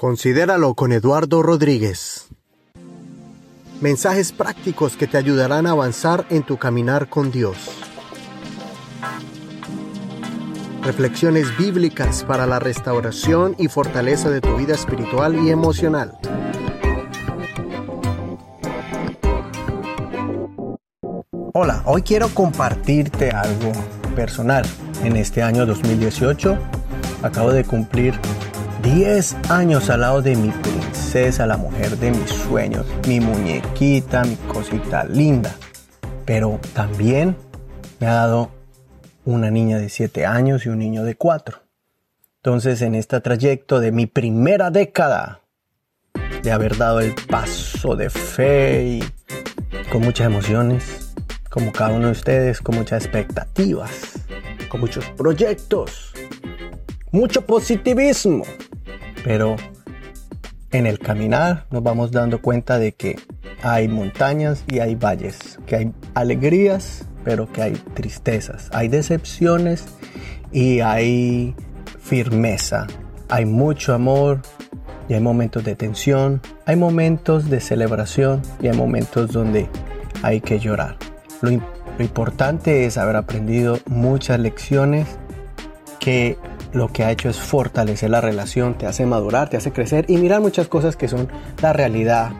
Considéralo con Eduardo Rodríguez. Mensajes prácticos que te ayudarán a avanzar en tu caminar con Dios. Reflexiones bíblicas para la restauración y fortaleza de tu vida espiritual y emocional. Hola, hoy quiero compartirte algo personal. En este año 2018 acabo de cumplir 10 años al lado de mi princesa, la mujer de mis sueños, mi muñequita, mi cosita linda. Pero también me ha dado una niña de 7 años y un niño de 4. Entonces en este trayecto de mi primera década, de haber dado el paso de fe y con muchas emociones, como cada uno de ustedes, con muchas expectativas, con muchos proyectos, mucho positivismo, pero en el caminar nos vamos dando cuenta de que hay montañas y hay valles, que hay alegrías, pero que hay tristezas, hay decepciones y hay firmeza, hay mucho amor y hay momentos de tensión, hay momentos de celebración y hay momentos donde hay que llorar. Lo, lo importante es haber aprendido muchas lecciones que lo que ha hecho es fortalecer la relación, te hace madurar, te hace crecer y mirar muchas cosas que son la realidad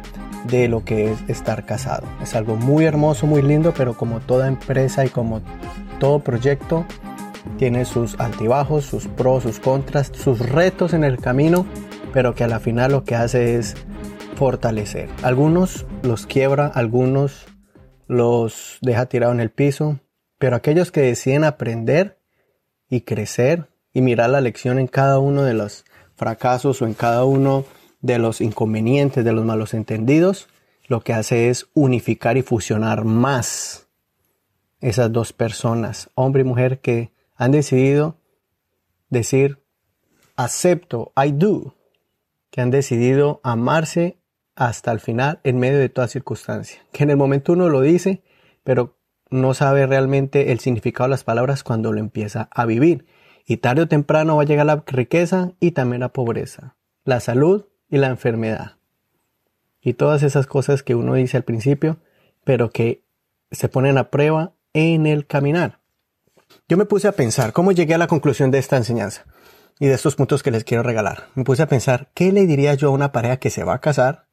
de lo que es estar casado. Es algo muy hermoso, muy lindo, pero como toda empresa y como todo proyecto, tiene sus altibajos, sus pros, sus contras, sus retos en el camino, pero que a la final lo que hace es fortalecer. Algunos los quiebra, algunos los deja tirado en el piso, pero aquellos que deciden aprender y crecer y mirar la lección en cada uno de los fracasos o en cada uno de los inconvenientes, de los malos entendidos, lo que hace es unificar y fusionar más esas dos personas, hombre y mujer, que han decidido decir, acepto, I do, que han decidido amarse hasta el final en medio de toda circunstancia. Que en el momento uno lo dice, pero no sabe realmente el significado de las palabras cuando lo empieza a vivir. Y tarde o temprano va a llegar la riqueza y también la pobreza, la salud y la enfermedad. Y todas esas cosas que uno dice al principio, pero que se ponen a prueba en el caminar. Yo me puse a pensar cómo llegué a la conclusión de esta enseñanza y de estos puntos que les quiero regalar. Me puse a pensar, ¿qué le diría yo a una pareja que se va a casar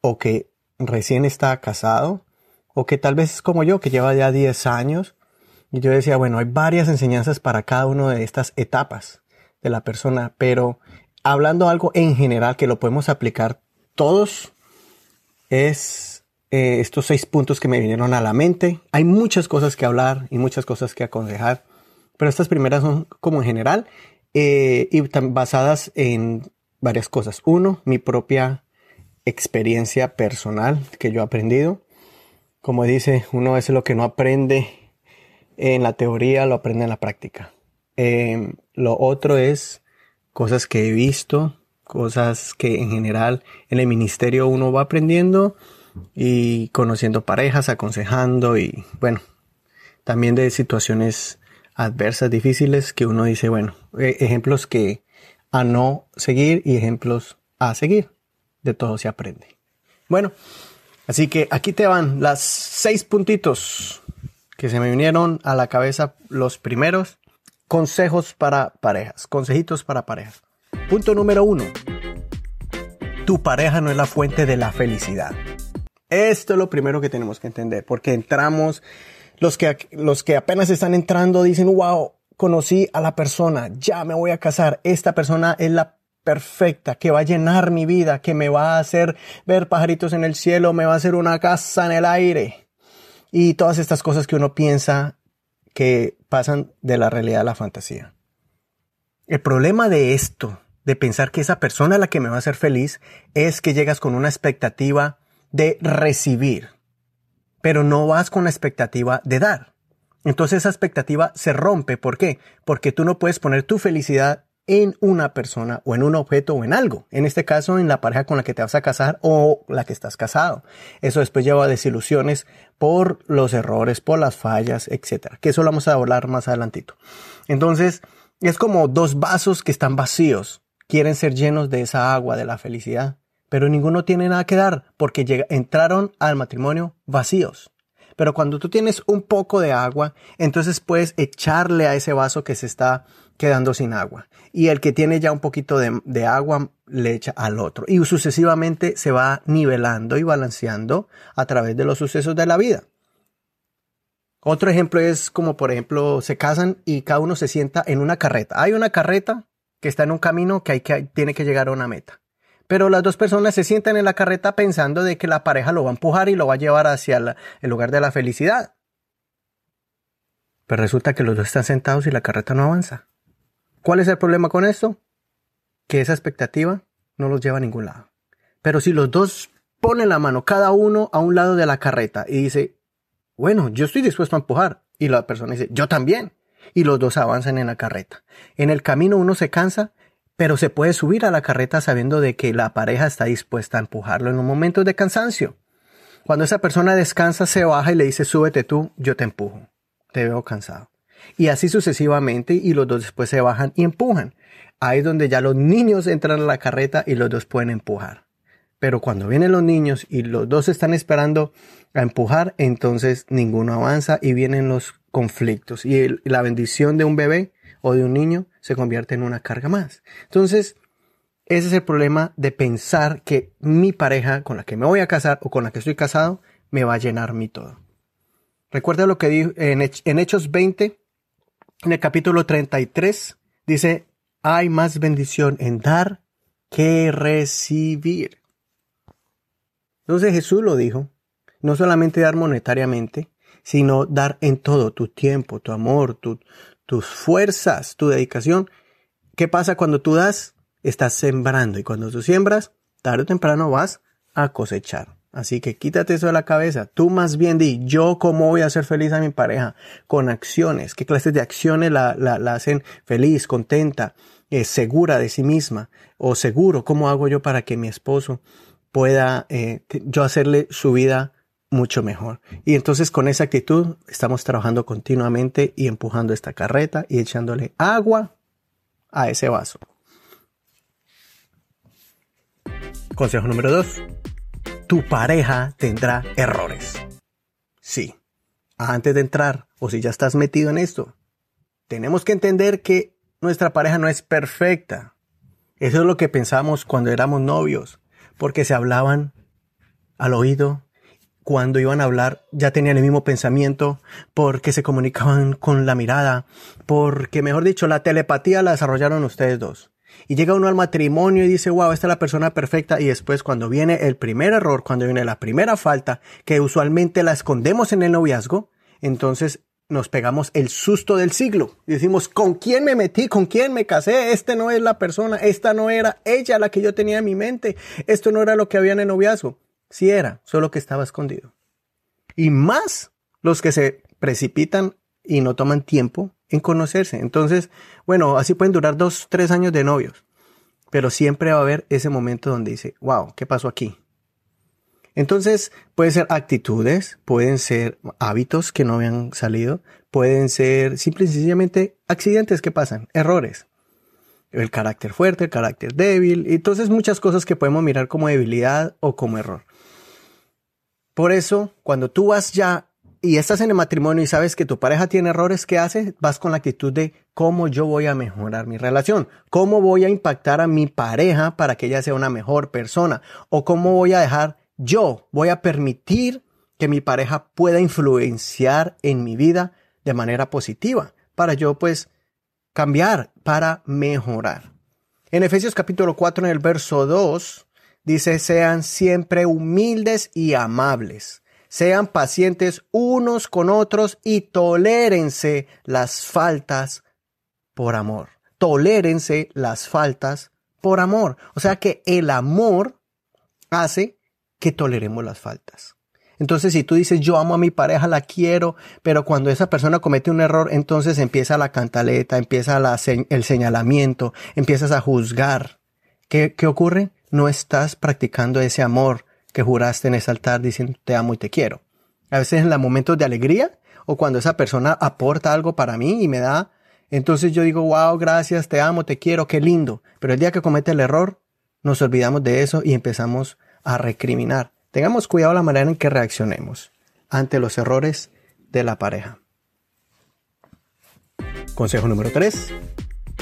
o que recién está casado o que tal vez es como yo, que lleva ya 10 años y yo decía, bueno, hay varias enseñanzas para cada una de estas etapas de la persona, pero hablando algo en general que lo podemos aplicar todos, es eh, estos seis puntos que me vinieron a la mente. Hay muchas cosas que hablar y muchas cosas que aconsejar, pero estas primeras son como en general eh, y basadas en varias cosas. Uno, mi propia experiencia personal que yo he aprendido. Como dice, uno es lo que no aprende en la teoría lo aprende en la práctica. Em, lo otro es cosas que he visto, cosas que en general en el ministerio uno va aprendiendo y conociendo parejas, aconsejando y bueno, también de situaciones adversas, difíciles que uno dice, bueno, e, ejemplos que a no seguir y ejemplos a seguir. De todo se aprende. Bueno, así que aquí te van las seis puntitos que se me vinieron a la cabeza los primeros consejos para parejas, consejitos para parejas. Punto número uno. Tu pareja no es la fuente de la felicidad. Esto es lo primero que tenemos que entender, porque entramos, los que, los que apenas están entrando dicen, wow, conocí a la persona, ya me voy a casar, esta persona es la perfecta, que va a llenar mi vida, que me va a hacer ver pajaritos en el cielo, me va a hacer una casa en el aire y todas estas cosas que uno piensa que pasan de la realidad a la fantasía. El problema de esto, de pensar que esa persona la que me va a hacer feliz, es que llegas con una expectativa de recibir, pero no vas con la expectativa de dar. Entonces esa expectativa se rompe. ¿Por qué? Porque tú no puedes poner tu felicidad en una persona o en un objeto o en algo. En este caso, en la pareja con la que te vas a casar o la que estás casado. Eso después lleva a desilusiones por los errores, por las fallas, etcétera. Que eso lo vamos a hablar más adelantito. Entonces, es como dos vasos que están vacíos. quieren ser llenos de esa agua de la felicidad, pero ninguno tiene nada que dar porque entraron al matrimonio vacíos. Pero cuando tú tienes un poco de agua, entonces puedes echarle a ese vaso que se está quedando sin agua. Y el que tiene ya un poquito de, agua le echa al otro. Y sucesivamente se va nivelando y balanceando a través de los sucesos de la vida. Otro ejemplo es como, por ejemplo, se casan y cada uno se sienta en una carreta. Hay una carreta que está en un camino que, hay que tiene que llegar a una meta. Pero las dos personas se sientan en la carreta pensando de que la pareja lo va a empujar y lo va a llevar hacia el lugar de la felicidad. Pero resulta que los dos están sentados y la carreta no avanza. ¿Cuál es el problema con esto? Que esa expectativa no los lleva a ningún lado. Pero si los dos ponen la mano cada uno a un lado de la carreta y dice, bueno, yo estoy dispuesto a empujar. Y la persona dice, yo también. Y los dos avanzan en la carreta. En el camino uno se cansa, pero se puede subir a la carreta sabiendo de que la pareja está dispuesta a empujarlo en un momento de cansancio. Cuando esa persona descansa, se baja y le dice, súbete tú, yo te empujo. Te veo cansado. Y así sucesivamente, y los dos después se bajan y empujan. Ahí es donde ya los niños entran a la carreta y los dos pueden empujar. Pero cuando vienen los niños y los dos están esperando a empujar, entonces ninguno avanza y vienen los conflictos. Y la bendición de un bebé o de un niño se convierte en una carga más. Entonces, ese es el problema de pensar que mi pareja con la que me voy a casar o con la que estoy casado me va a llenar mi todo. Recuerda lo que dijo en, Hechos 20, en el capítulo 33, dice, hay más bendición en dar que recibir. Entonces Jesús lo dijo, no solamente dar monetariamente, sino dar en todo tu tiempo, tu amor, tus fuerzas, tu dedicación. ¿Qué pasa cuando tú das? Estás sembrando y cuando tú siembras, tarde o temprano vas a cosechar. Así que quítate eso de la cabeza. Tú más bien di, yo cómo voy a hacer feliz a mi pareja con acciones. ¿Qué clases de acciones la, la, hacen feliz, contenta, eh, segura de sí misma? O seguro, ¿cómo hago yo para que mi esposo pueda eh, yo hacerle su vida mucho mejor. Y entonces con esa actitud estamos trabajando continuamente y empujando esta carreta y echándole agua a ese vaso. Consejo número dos. Tu pareja tendrá errores. Sí. Antes de entrar, o si ya estás metido en esto, tenemos que entender que nuestra pareja no es perfecta. Eso es lo que pensamos cuando éramos novios porque se hablaban al oído. Cuando iban a hablar ya tenían el mismo pensamiento, porque se comunicaban con la mirada, porque, mejor dicho, la telepatía la desarrollaron ustedes dos. Y llega uno al matrimonio y dice, wow, esta es la persona perfecta. Y después cuando viene el primer error, cuando viene la primera falta, que usualmente la escondemos en el noviazgo, entonces nos pegamos el susto del siglo. Y decimos, ¿con quién me metí? ¿Con quién me casé? Este no es la persona, esta no era ella la que yo tenía en mi mente. Esto no era lo que había en el noviazgo. Sí era, solo que estaba escondido. Y más los que se precipitan y no toman tiempo en conocerse. Entonces, bueno, así pueden durar dos, tres años de novios. Pero siempre va a haber ese momento donde dice, wow, ¿qué pasó aquí? Entonces, pueden ser actitudes, pueden ser hábitos que no habían salido, pueden ser simple y sencillamente accidentes que pasan, errores. El carácter fuerte, el carácter débil, y entonces muchas cosas que podemos mirar como debilidad o como error. Por eso, cuando tú vas ya y estás en el matrimonio y sabes que tu pareja tiene errores, ¿qué haces? Vas con la actitud de cómo yo voy a mejorar mi relación, cómo voy a impactar a mi pareja para que ella sea una mejor persona, o cómo voy a dejar yo voy a permitir que mi pareja pueda influenciar en mi vida de manera positiva para yo pues cambiar, para mejorar. En Efesios capítulo 4 en el verso 2 dice, sean siempre humildes y amables, sean pacientes unos con otros y tolérense las faltas por amor. Tolérense las faltas por amor. O sea que el amor hace que toleremos las faltas. Entonces, si tú dices, yo amo a mi pareja, la quiero, pero cuando esa persona comete un error, entonces empieza la cantaleta, empieza el señalamiento, empiezas a juzgar. ¿Qué, ¿Qué ocurre? No estás practicando ese amor que juraste en ese altar diciendo te amo y te quiero. A veces en los momentos de alegría o cuando esa persona aporta algo para mí y me da Entonces yo digo, wow, gracias, te amo, te quiero, qué lindo. Pero el día que comete el error, nos olvidamos de eso y empezamos a recriminar. Tengamos cuidado la manera en que reaccionemos ante los errores de la pareja. Consejo número 3.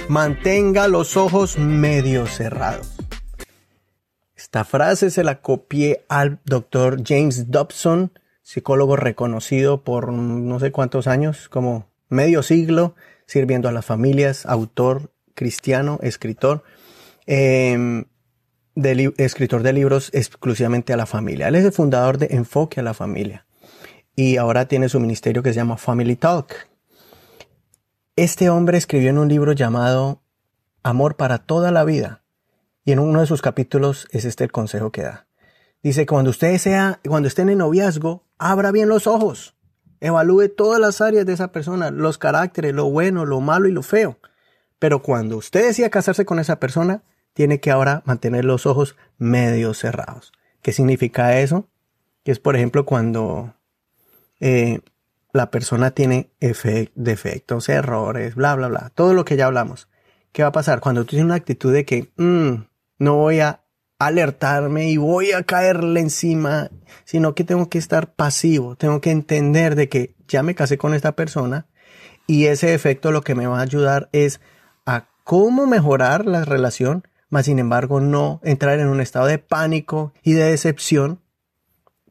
Mantenga los ojos medio cerrados. Esta frase se la copié al doctor James Dobson, psicólogo reconocido por no sé cuántos años, como medio siglo, sirviendo a las familias, autor cristiano, escritor, em, escritor de libros exclusivamente a la familia. Él es el fundador de Enfoque a la Familia y ahora tiene su ministerio que se llama Family Talk. Este hombre escribió en un libro llamado Amor para toda la vida y en uno de sus capítulos es este el consejo que da. Dice, cuando usted sea, cuando estén en noviazgo, abra bien los ojos. Evalúe todas las áreas de esa persona, los caracteres, lo bueno, lo malo y lo feo. Pero cuando usted decida casarse con esa persona, tiene que ahora mantener los ojos medio cerrados. ¿Qué significa eso? Que es, por ejemplo, cuando eh, la persona tiene defectos, errores, bla, bla, bla. Todo lo que ya hablamos. ¿Qué va a pasar? Cuando tú tienes una actitud de que, mm, no voy a alertarme y voy a caerle encima, sino que tengo que estar pasivo, tengo que entender de que ya me casé con esta persona y ese efecto lo que me va a ayudar es a cómo mejorar la relación, mas sin embargo no entrar en un estado de pánico y de decepción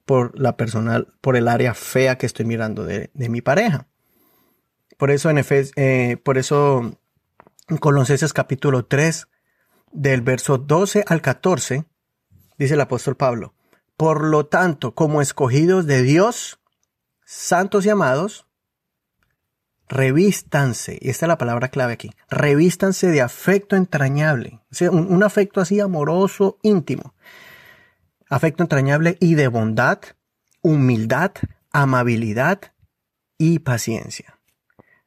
por la persona, por el área fea que estoy mirando de, mi pareja. Por eso en Efes, eh, por eso en capítulo 3 del verso 12 al 14, dice el apóstol Pablo, por lo tanto, como escogidos de Dios, santos y amados, revístanse, y esta es la palabra clave aquí, revístanse de afecto entrañable, un, un afecto así amoroso, íntimo, afecto entrañable y de bondad, humildad, amabilidad y paciencia.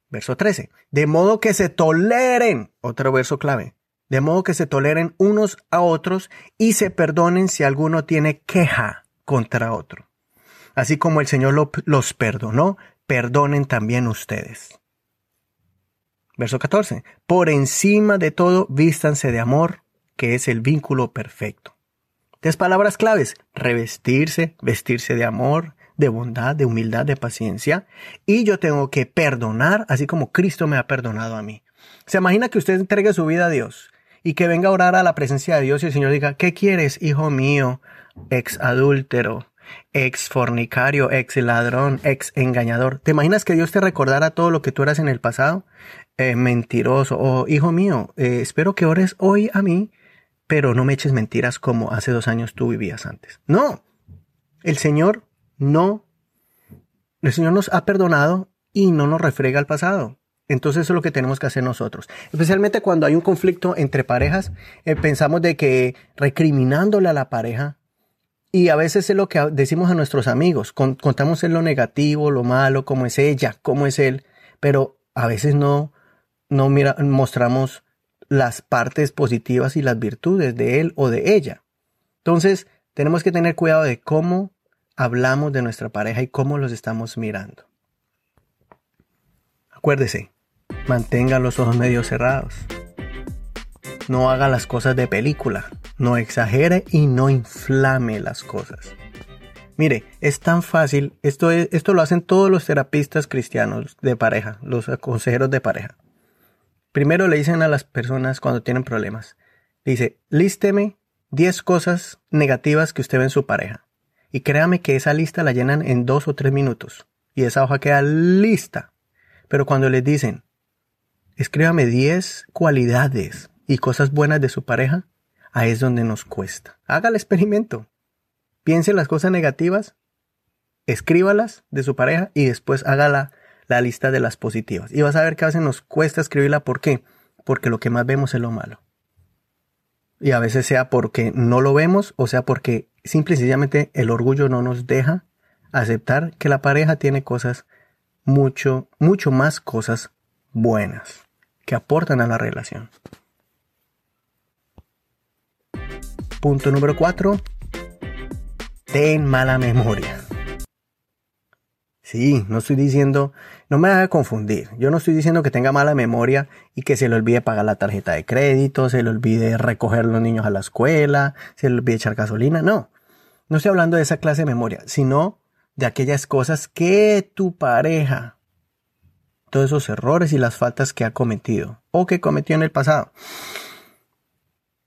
Verso 13. De modo que se toleren, otro verso clave, de modo que se toleren unos a otros y se perdonen si alguno tiene queja contra otro. Así como el Señor los perdonó, perdonen también ustedes. Verso 14. Por encima de todo, vístanse de amor, que es el vínculo perfecto. Tres palabras claves. Revestirse, vestirse de amor, de bondad, de humildad, de paciencia. Y yo tengo que perdonar, así como Cristo me ha perdonado a mí. Se imagina que usted entregue su vida a Dios y que venga a orar a la presencia de Dios y el Señor diga, ¿qué quieres, hijo mío, ex adúltero, ex fornicario, ex ladrón, ex engañador? ¿Te imaginas que Dios te recordara todo lo que tú eras en el pasado? Eh, mentiroso, o hijo mío, eh, espero que ores hoy a mí, pero no me eches mentiras como hace dos años tú vivías antes. No, el Señor no, el Señor nos ha perdonado y no nos refrega al pasado. Entonces eso es lo que tenemos que hacer nosotros. Especialmente cuando hay un conflicto entre parejas, eh, pensamos de que recriminándole a la pareja, y a veces es lo que decimos a nuestros amigos, contamos en lo negativo, lo malo, cómo es ella, cómo es él, pero a veces no, no mira, mostramos las partes positivas y las virtudes de él o de ella. Entonces tenemos que tener cuidado de cómo hablamos de nuestra pareja y cómo los estamos mirando. Acuérdese, Mantenga los ojos medio cerrados. No haga las cosas de película. No exagere y no inflame las cosas. Mire, es tan fácil. Esto, esto lo hacen todos los terapistas cristianos de pareja, los consejeros de pareja. Primero le dicen a las personas cuando tienen problemas. Dice, lísteme 10 cosas negativas que usted ve en su pareja. Y créame que esa lista la llenan en dos o tres minutos. Y esa hoja queda lista. Pero cuando les dicen, Escríbame 10 cualidades y cosas buenas de su pareja. Ahí es donde nos cuesta. Haga el experimento. Piense en las cosas negativas, escríbalas de su pareja y después haga la, la lista de las positivas. Y vas a ver que a veces nos cuesta escribirla. ¿Por qué? Porque lo que más vemos es lo malo. Y a veces sea porque no lo vemos o sea porque simple y sencillamente el orgullo no nos deja aceptar que la pareja tiene cosas mucho, mucho más cosas buenas que aportan a la relación. Punto número 4. Ten mala memoria. Sí, no estoy diciendo, no me haga confundir. Yo no estoy diciendo que tenga mala memoria y que se le olvide pagar la tarjeta de crédito, se le olvide recoger los niños a la escuela, se le olvide echar gasolina. No, no estoy hablando de esa clase de memoria, sino de aquellas cosas que tu pareja, todos esos errores y las faltas que ha cometido o que cometió en el pasado,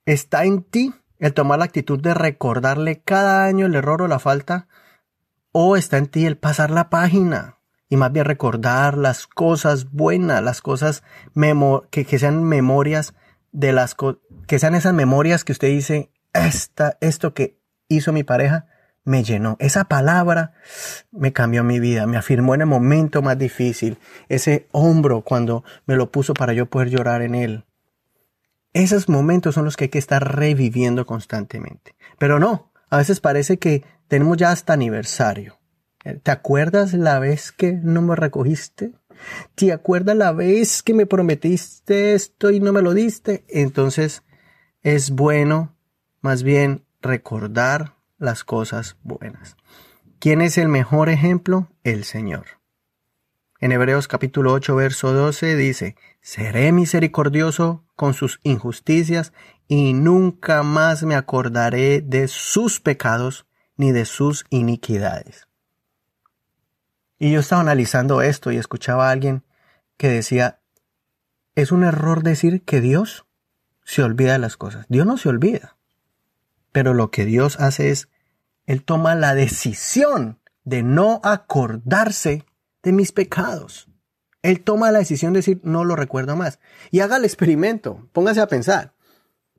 está en ti el tomar la actitud de recordarle cada año el error o la falta o está en ti el pasar la página y más bien recordar las cosas buenas, las cosas que, sean memorias de las que sean esas memorias que usted dice, esta, esto que hizo mi pareja me llenó. Esa palabra me cambió mi vida, me afirmó en el momento más difícil. Ese hombro cuando me lo puso para yo poder llorar en él. Esos momentos son los que hay que estar reviviendo constantemente. Pero no, a veces parece que tenemos ya hasta aniversario. ¿Te acuerdas la vez que no me recogiste? ¿Te acuerdas la vez que me prometiste esto y no me lo diste? Entonces es bueno más bien recordar las cosas buenas. ¿Quién es el mejor ejemplo? El Señor. En Hebreos capítulo 8, verso 12 dice, Seré misericordioso con sus injusticias y nunca más me acordaré de sus pecados ni de sus iniquidades. Y yo estaba analizando esto y escuchaba a alguien que decía, es un error decir que Dios se olvida de las cosas. Dios no se olvida. Pero lo que Dios hace es, Él toma la decisión de no acordarse de mis pecados. Él toma la decisión de decir, no lo recuerdo más. Y haga el experimento, póngase a pensar.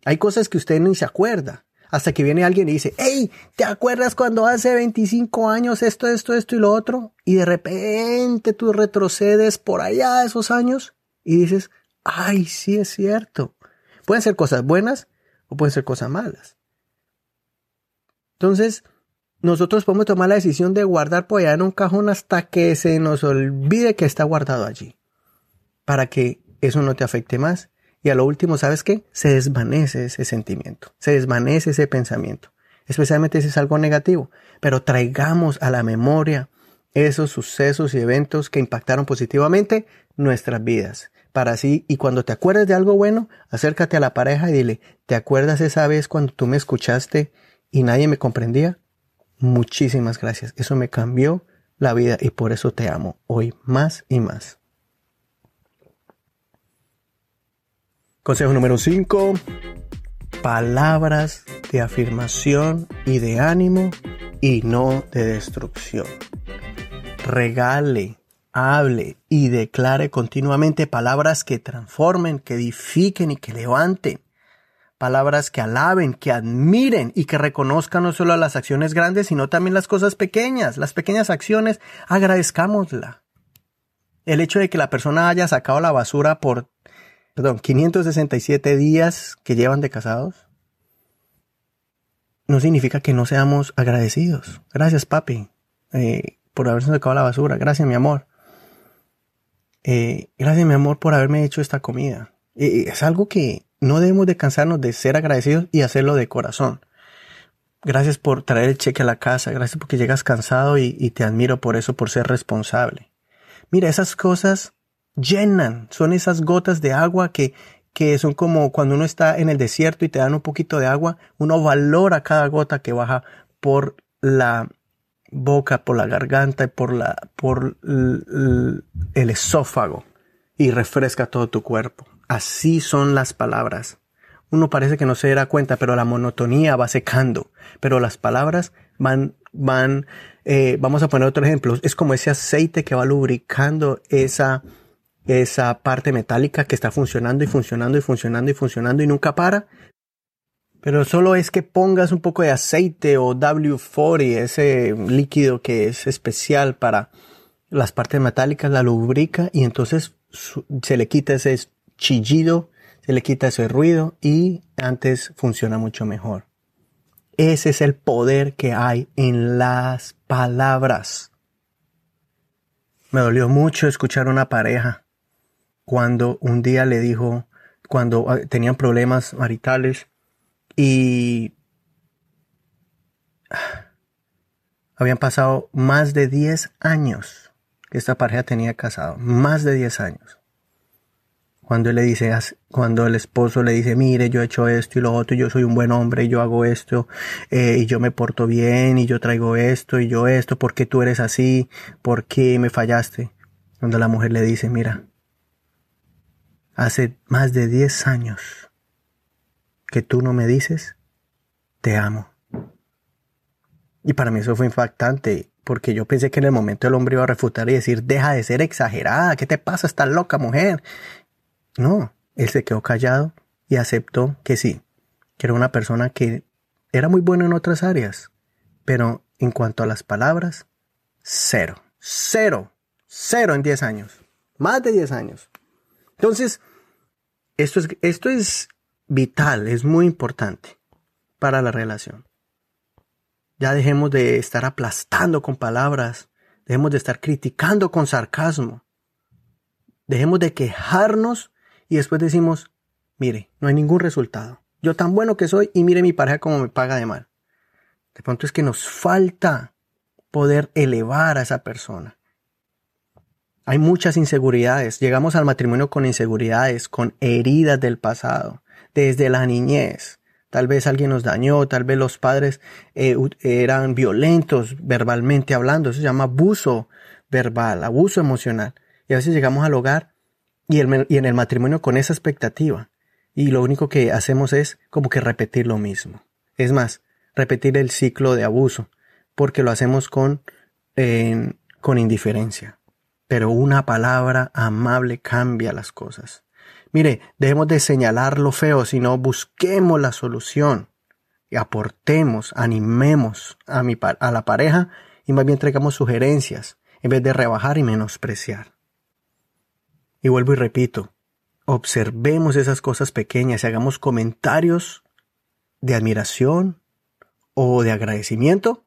Hay cosas que usted ni se acuerda. Hasta que viene alguien y dice, hey, ¿te acuerdas cuando hace 25 años esto, esto, esto y lo otro? Y de repente tú retrocedes por allá esos años y dices, ay, sí es cierto. Pueden ser cosas buenas o pueden ser cosas malas. Entonces, nosotros podemos tomar la decisión de guardar por allá en un cajón hasta que se nos olvide que está guardado allí. Para que eso no te afecte más. Y a lo último, ¿sabes qué? Se desvanece ese sentimiento, se desvanece ese pensamiento. Especialmente si es algo negativo. Pero traigamos a la memoria esos sucesos y eventos que impactaron positivamente nuestras vidas. Para así, y cuando te acuerdes de algo bueno, acércate a la pareja y dile, ¿te acuerdas esa vez cuando tú me escuchaste y nadie me comprendía? Muchísimas gracias. Eso me cambió la vida y por eso te amo hoy más y más. Consejo número 5. Palabras de afirmación y de ánimo y no de destrucción. Regale, hable y declare continuamente palabras que transformen, que edifiquen y que levanten palabras que alaben, que admiren y que reconozcan no solo las acciones grandes, sino también las cosas pequeñas, las pequeñas acciones, agradezcámosla. El hecho de que la persona haya sacado la basura por, perdón, 567 días que llevan de casados, no significa que no seamos agradecidos. Gracias, papi, eh, por haberse sacado la basura. Gracias, mi amor. Eh, gracias, mi amor, por haberme hecho esta comida. Eh, es algo que no debemos de cansarnos de ser agradecidos y hacerlo de corazón. Gracias por traer el cheque a la casa, gracias porque llegas cansado y, te admiro por eso, por ser responsable. Mira, esas cosas llenan, son esas gotas de agua que, que son como cuando uno está en el desierto y te dan un poquito de agua, uno valora cada gota que baja por la boca, por la garganta y por la, por el esófago y refresca todo tu cuerpo. Así son las palabras. Uno parece que no se da cuenta, pero la monotonía va secando. Pero las palabras van, van, eh, vamos a poner otro ejemplo. Es como ese aceite que va lubricando esa, esa parte metálica que está funcionando y funcionando y funcionando y funcionando y nunca para. Pero solo es que pongas un poco de aceite o W40, ese líquido que es especial para las partes metálicas, la lubrica y entonces se le quita ese chillido, se le quita ese ruido y antes funciona mucho mejor. Ese es el poder que hay en las palabras. Me dolió mucho escuchar una pareja cuando un día le dijo, cuando ah, tenían problemas maritales y habían pasado más de 10 años que esta pareja tenía casado, más de 10 años. Cuando le dice, cuando el esposo le dice, mire, yo he hecho esto y lo otro, yo soy un buen hombre, y yo hago esto, eh, y yo me porto bien, y yo traigo esto, y yo esto, ¿por qué tú eres así? ¿Por qué me fallaste? Cuando la mujer le dice, mira, hace más de 10 años que tú no me dices, te amo. Y para mí eso fue impactante, porque yo pensé que en el momento el hombre iba a refutar y decir, deja de ser exagerada, ¿qué te pasa? Estás loca, mujer. No, él se quedó callado y aceptó que sí, que era una persona que era muy buena en otras áreas, pero en cuanto a las palabras, cero, cero, cero en 10 años, más de 10 años. Entonces, esto es, esto es vital, es muy importante para la relación. Ya dejemos de estar aplastando con palabras, dejemos de estar criticando con sarcasmo, dejemos de quejarnos y después decimos, mire, no hay ningún resultado. Yo tan bueno que soy y mire mi pareja como me paga de mal. De pronto es que nos falta poder elevar a esa persona. Hay muchas inseguridades. Llegamos al matrimonio con inseguridades, con heridas del pasado, desde la niñez. Tal vez alguien nos dañó, tal vez los padres eh, eran violentos verbalmente hablando. Eso se llama abuso verbal, abuso emocional. Y a veces llegamos al hogar y, y en el matrimonio con esa expectativa. Y lo único que hacemos es como que repetir lo mismo. Es más, repetir el ciclo de abuso, porque lo hacemos con, con indiferencia. Pero una palabra amable cambia las cosas. Mire, debemos de señalar lo feo, sino busquemos la solución y aportemos, animemos a, mi, a la pareja y más bien traigamos sugerencias en vez de rebajar y menospreciar. Y vuelvo y repito, observemos esas cosas pequeñas y hagamos comentarios de admiración o de agradecimiento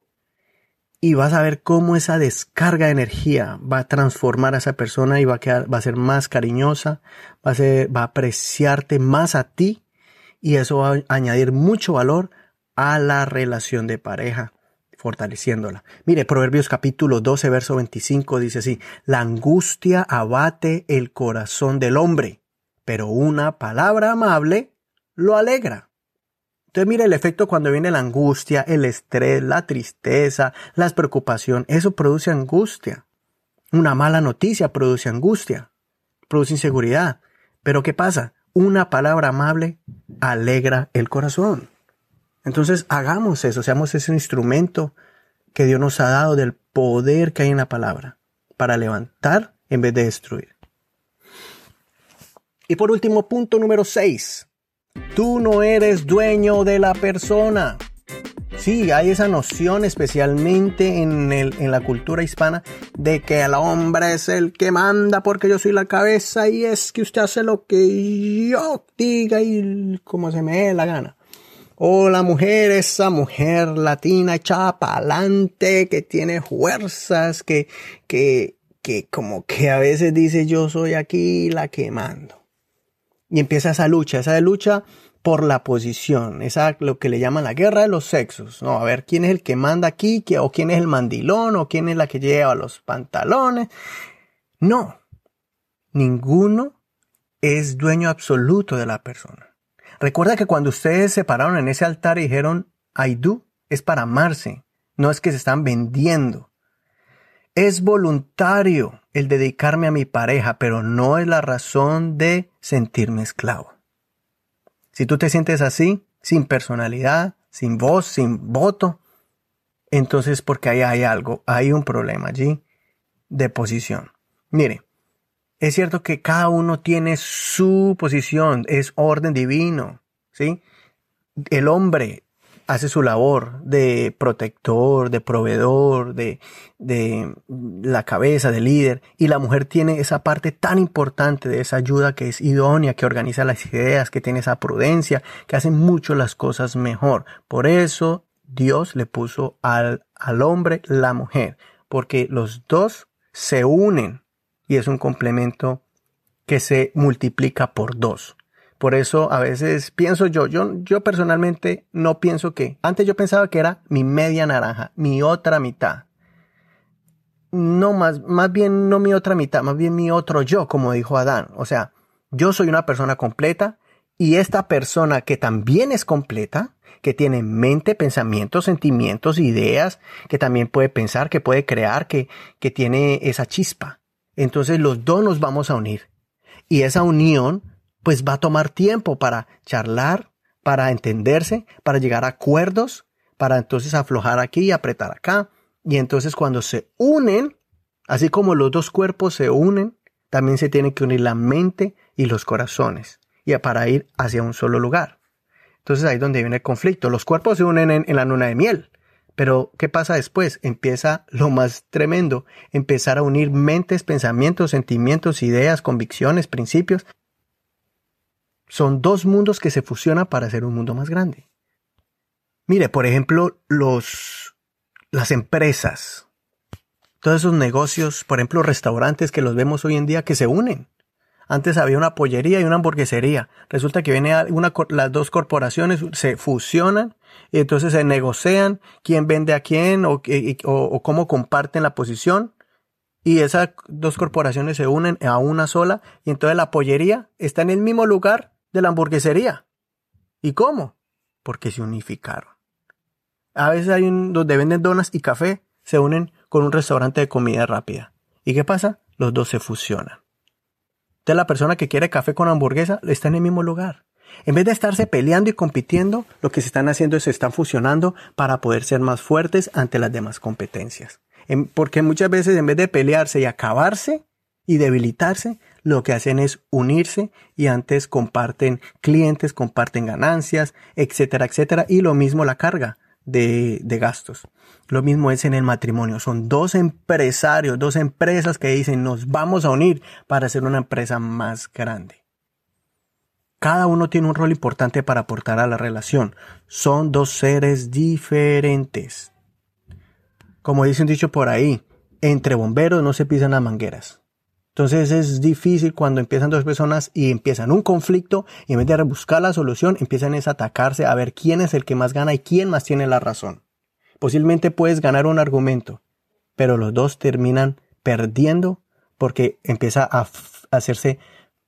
y vas a ver cómo esa descarga de energía va a transformar a esa persona y va a, quedar, va a ser más cariñosa, va a, va a apreciarte más a ti y eso va a añadir mucho valor a la relación de pareja, fortaleciéndola. Mire, Proverbios capítulo 12, verso 25 dice así, la angustia abate el corazón del hombre, pero una palabra amable lo alegra. Entonces mira el efecto cuando viene la angustia, el estrés, la tristeza, la preocupación. Eso produce angustia. Una mala noticia produce angustia, produce inseguridad. Pero ¿qué pasa? Una palabra amable alegra el corazón. Entonces hagamos eso, seamos ese instrumento que Dios nos ha dado del poder que hay en la palabra para levantar en vez de destruir. Y por último, punto número 6. Tú no eres dueño de la persona. Sí, hay esa noción especialmente en, el, en la cultura hispana de que el hombre es el que manda porque yo soy la cabeza y es que usted hace lo que yo diga y como se me dé la gana. O la mujer, esa mujer latina echada para adelante, que tiene fuerzas, que, que, que como que a veces dice yo soy aquí la que mando. Y empieza esa lucha, esa lucha por la posición, esa lo que le llaman la guerra de los sexos, ¿no? A ver quién es el que manda aquí, o quién es el mandilón, o quién es la que lleva los pantalones. No, ninguno es dueño absoluto de la persona. Recuerda que cuando ustedes se pararon en ese altar y dijeron I do, es para amarse, no es que se están vendiendo. Es voluntario el dedicarme a mi pareja, pero no es la razón de sentirme esclavo. Si tú te sientes así, sin personalidad, sin voz, sin voto, entonces porque ahí hay algo, hay un problema allí de posición. Mire, es cierto que cada uno tiene su posición, es orden divino, ¿sí? El hombre hace su labor de protector, de proveedor, de, de la cabeza, de líder, y la mujer tiene esa parte tan importante de esa ayuda que es idónea, que organiza las ideas, que tiene esa prudencia, que hace mucho las cosas mejor. Por eso Dios le puso al, al hombre la mujer, porque los dos se unen y es un complemento que se multiplica por dos. Por eso a veces pienso yo, yo, yo personalmente no pienso que, antes yo pensaba que era mi media naranja, mi otra mitad. no más, más bien no mi otra mitad, más bien mi otro yo, como dijo Adán. O sea, yo soy una persona completa y esta persona que también es completa, que tiene mente, pensamientos, sentimientos, ideas, que también puede pensar, que puede crear, que, que tiene esa chispa. Entonces los dos nos vamos a unir. Y esa unión pues va a tomar tiempo para charlar, para entenderse, para llegar a acuerdos, para entonces aflojar aquí y apretar acá. Y entonces cuando se unen, así como los dos cuerpos se unen, también se tiene que unir la mente y los corazones, y para ir hacia un solo lugar. Entonces ahí es donde viene el conflicto. Los cuerpos se unen en, la luna de miel. Pero, ¿qué pasa después? Empieza lo más tremendo, empezar a unir mentes, pensamientos, sentimientos, ideas, convicciones, principios. Son dos mundos que se fusionan para hacer un mundo más grande. Mire, por ejemplo, los, las empresas, todos esos negocios, por ejemplo, restaurantes que los vemos hoy en día que se unen. Antes había una pollería y una hamburguesería. Resulta que viene una, las dos corporaciones se fusionan entonces se negocian quién vende a quién o, o, cómo comparten la posición. Y esas dos corporaciones se unen a una sola y entonces la pollería está en el mismo lugar de la hamburguesería. ¿Y cómo? Porque se unificaron. A veces hay un, donde venden donas y café, se unen con un restaurante de comida rápida. ¿Y qué pasa? Los dos se fusionan. Entonces la persona que quiere café con hamburguesa está en el mismo lugar. En vez de estarse peleando y compitiendo, lo que se están haciendo es se están fusionando para poder ser más fuertes ante las demás competencias. Porque muchas veces en vez de pelearse y acabarse y debilitarse, lo que hacen es unirse y antes comparten clientes, comparten ganancias, etcétera, etcétera, y lo mismo la carga de, de gastos. Lo mismo es en el matrimonio. Son dos empresarios, dos empresas que dicen nos vamos a unir para hacer una empresa más grande. Cada uno tiene un rol importante para aportar a la relación. Son dos seres diferentes. Como dice un dicho por ahí, entre bomberos no se pisan las mangueras. Entonces es difícil cuando empiezan dos personas y empiezan un conflicto y en vez de buscar la solución empiezan a atacarse a ver quién es el que más gana y quién más tiene la razón. Posiblemente puedes ganar un argumento, pero los dos terminan perdiendo porque empieza a hacerse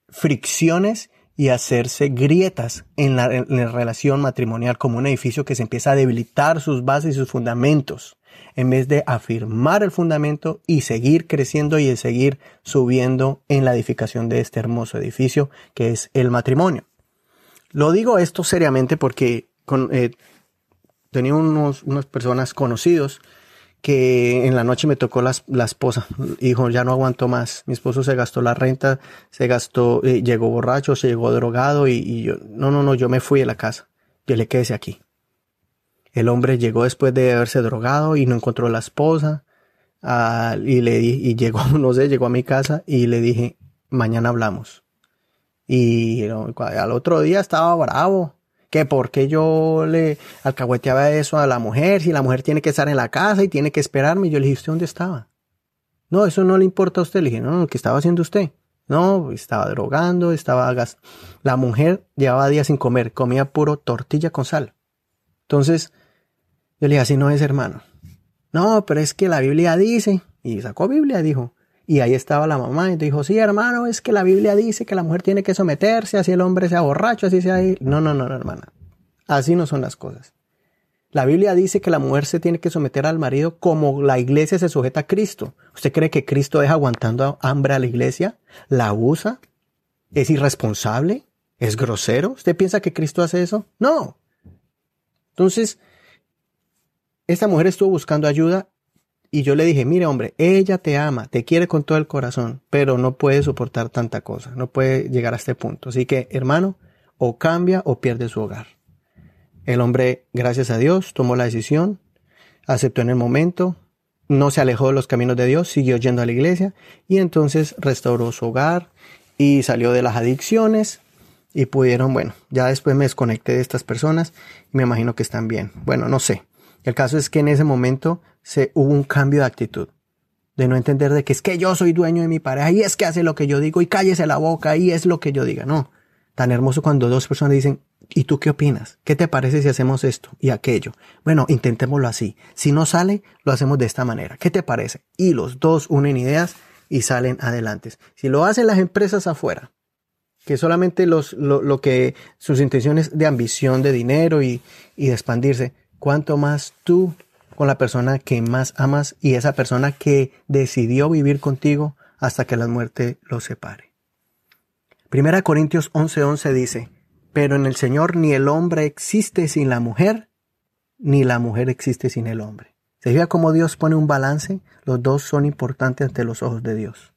fricciones y hacerse grietas en la, relación matrimonial como un edificio que se empieza a debilitar sus bases y sus fundamentos en vez de afirmar el fundamento y seguir creciendo y seguir subiendo en la edificación de este hermoso edificio que es el matrimonio. Lo digo esto seriamente porque eh, tenía unos, unas personas conocidos que en la noche me tocó la, esposa. Dijo, ya no aguanto más. Mi esposo se gastó la renta, se gastó, eh, llegó borracho, se llegó drogado y, yo, no, no, no, yo me fui de la casa. Yo le quedé aquí. El hombre llegó después de haberse drogado y no encontró la esposa. Y le y llegó, no sé, llegó a mi casa y le dije, mañana hablamos. Y al otro día estaba bravo. Que porque yo le alcahueteaba eso a la mujer, si la mujer tiene que estar en la casa y tiene que esperarme. Y yo le dije, ¿usted dónde estaba? No, eso no le importa a usted. Le dije, no, ¿qué estaba haciendo usted? No, estaba drogando, estaba gas. La mujer llevaba días sin comer, comía puro tortilla con sal. Entonces, yo le dije, así no es, hermano. No, pero es que la Biblia dice, y sacó Biblia, dijo. Y ahí estaba la mamá y dijo, sí, hermano, es que la Biblia dice que la mujer tiene que someterse, así el hombre sea borracho, así sea... No, no, no, no, hermana. Así no son las cosas. La Biblia dice que la mujer se tiene que someter al marido como la iglesia se sujeta a Cristo. ¿Usted cree que Cristo deja aguantando hambre a la iglesia? ¿La abusa? ¿Es irresponsable? ¿Es grosero? ¿Usted piensa que Cristo hace eso? No. Entonces, esta mujer estuvo buscando ayuda y yo le dije, mire hombre, ella te ama, te quiere con todo el corazón, pero no puede soportar tanta cosa, no puede llegar a este punto. Así que, hermano, o cambia o pierde su hogar. El hombre, gracias a Dios, tomó la decisión, aceptó en el momento, no se alejó de los caminos de Dios, siguió yendo a la iglesia y entonces restauró su hogar y salió de las adicciones y pudieron, bueno, ya después me desconecté de estas personas y me imagino que están bien. Bueno, no sé. El caso es que en ese momento se hubo un cambio de actitud, de no entender de que es que yo soy dueño de mi pareja y es que hace lo que yo digo y cállese la boca y es lo que yo diga. No, tan hermoso cuando dos personas dicen, ¿Y tú qué opinas? ¿Qué te parece si hacemos esto y aquello? Bueno, intentémoslo así. Si no sale, lo hacemos de esta manera. ¿Qué te parece? Y los dos unen ideas y salen adelante. Si lo hacen las empresas afuera, que solamente los, lo, que sus intenciones de ambición, de dinero y, y de expandirse, cuanto más tú con la persona que más amas y esa persona que decidió vivir contigo hasta que la muerte los separe. Primera Corintios 11:11 11 dice, pero en el Señor ni el hombre existe sin la mujer, ni la mujer existe sin el hombre. ¿Se fija cómo Dios pone un balance? Los dos son importantes ante los ojos de Dios.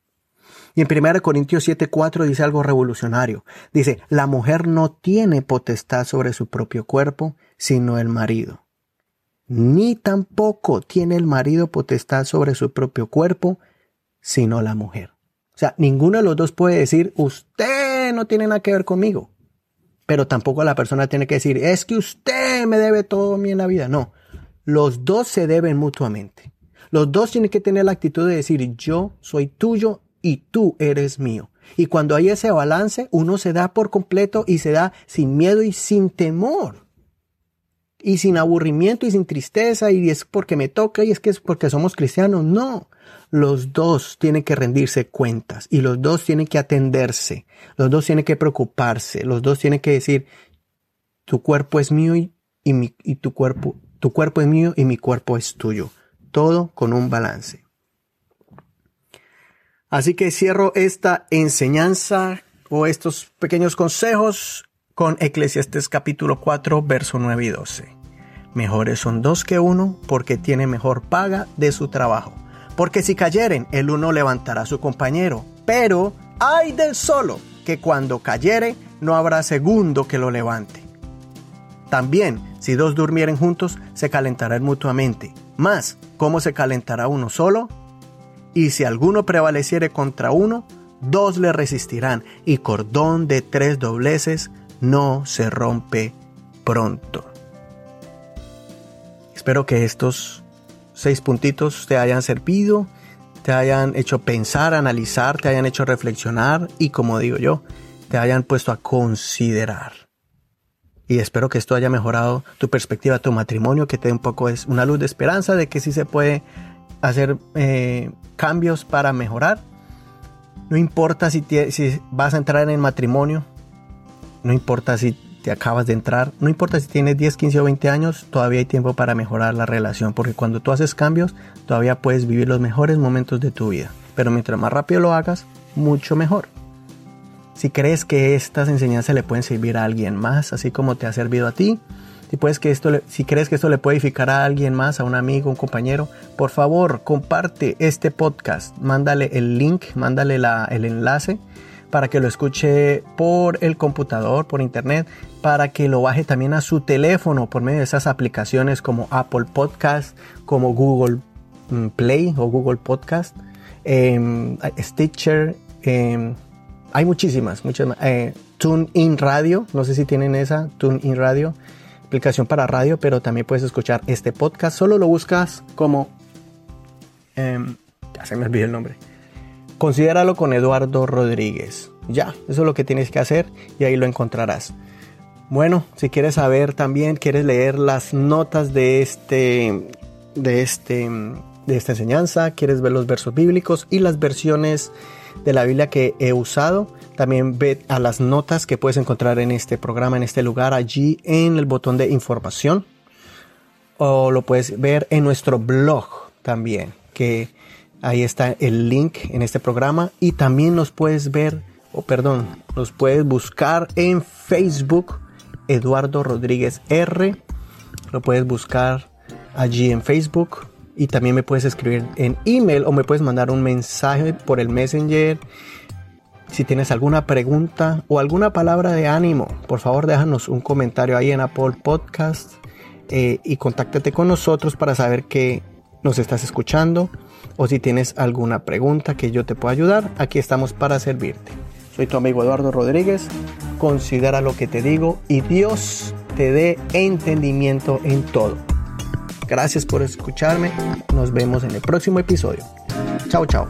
Y en 1 Corintios 7:4 dice algo revolucionario. Dice, la mujer no tiene potestad sobre su propio cuerpo, sino el marido. Ni tampoco tiene el marido potestad sobre su propio cuerpo, sino la mujer. O sea, ninguno de los dos puede decir, usted no tiene nada que ver conmigo pero tampoco la persona tiene que decir, es que usted me debe todo a mí en la vida. No, los dos se deben mutuamente. Los dos tienen que tener la actitud de decir, yo soy tuyo y tú eres mío. Y cuando hay ese balance, uno se da por completo y se da sin miedo y sin temor. Y sin aburrimiento y sin tristeza y es porque me toca y es que es porque somos cristianos. No, los dos tienen que rendirse cuentas y los dos tienen que atenderse, los dos tienen que preocuparse, los dos tienen que decir, tu cuerpo es mío y, y tu cuerpo, tu cuerpo es mío y mi cuerpo es tuyo. Todo con un balance. Así que cierro esta enseñanza o estos pequeños consejos con Eclesiastes capítulo 4, verso 9 y 12. Mejores son dos que uno porque tiene mejor paga de su trabajo. Porque si cayeren, el uno levantará a su compañero. Pero hay del solo, que cuando cayere, no habrá segundo que lo levante. También, si dos durmieren juntos, se calentarán mutuamente. Mas, ¿cómo se calentará uno solo? Y si alguno prevaleciere contra uno, dos le resistirán, y cordón de tres dobleces no se rompe pronto. Espero que estos seis puntitos te hayan servido, te hayan hecho pensar, analizar, te hayan hecho reflexionar y como digo yo, te hayan puesto a considerar. Y espero que esto haya mejorado tu perspectiva, tu matrimonio, que te dé un poco es una luz de esperanza de que sí se puede hacer eh, cambios para mejorar. No importa si, si vas a entrar en el matrimonio, no importa si te acabas de entrar, no importa si tienes 10, 15 o 20 años, todavía hay tiempo para mejorar la relación, porque cuando tú haces cambios, todavía puedes vivir los mejores momentos de tu vida. Pero mientras más rápido lo hagas, mucho mejor. Si crees que estas enseñanzas le pueden servir a alguien más, así como te ha servido a ti, si, puedes que esto si crees que esto le puede edificar a alguien más, a un amigo, un compañero, por favor, comparte este podcast, mándale el link, mándale el enlace para que lo escuche por el computador, por internet, para que lo baje también a su teléfono por medio de esas aplicaciones como Apple Podcast, como Google mm, Play o Google Podcast, em, Stitcher, em, hay muchísimas, muchas eh, TuneIn Radio, no sé si tienen esa, TuneIn Radio, aplicación para radio, pero también puedes escuchar este podcast, solo lo buscas como, em, ya se me olvidó el nombre, Considéralo con Eduardo Rodríguez. Ya, eso es lo que tienes que hacer y ahí lo encontrarás. Bueno, si quieres saber también, quieres leer las notas de este, de este, de esta enseñanza, quieres ver los versos bíblicos y las versiones de la Biblia que he usado, también ve a las notas que puedes encontrar en este programa, en este lugar, allí en el botón de información. O lo puedes ver en nuestro blog también, que Ahí está el link en este programa y también nos puedes ver, o perdón, nos puedes buscar en Facebook, Eduardo Rodríguez R. Lo puedes buscar allí en Facebook y también me puedes escribir en email o me puedes mandar un mensaje por el Messenger. Si tienes alguna pregunta o alguna palabra de ánimo, por favor déjanos un comentario ahí en Apple Podcast eh, y contáctate con nosotros para saber que nos estás escuchando o si tienes alguna pregunta que yo te pueda ayudar, aquí estamos para servirte. Soy tu amigo Eduardo Rodríguez, considera lo que te digo y Dios te dé entendimiento en todo. Gracias por escucharme, nos vemos en el próximo episodio. Chao, chao.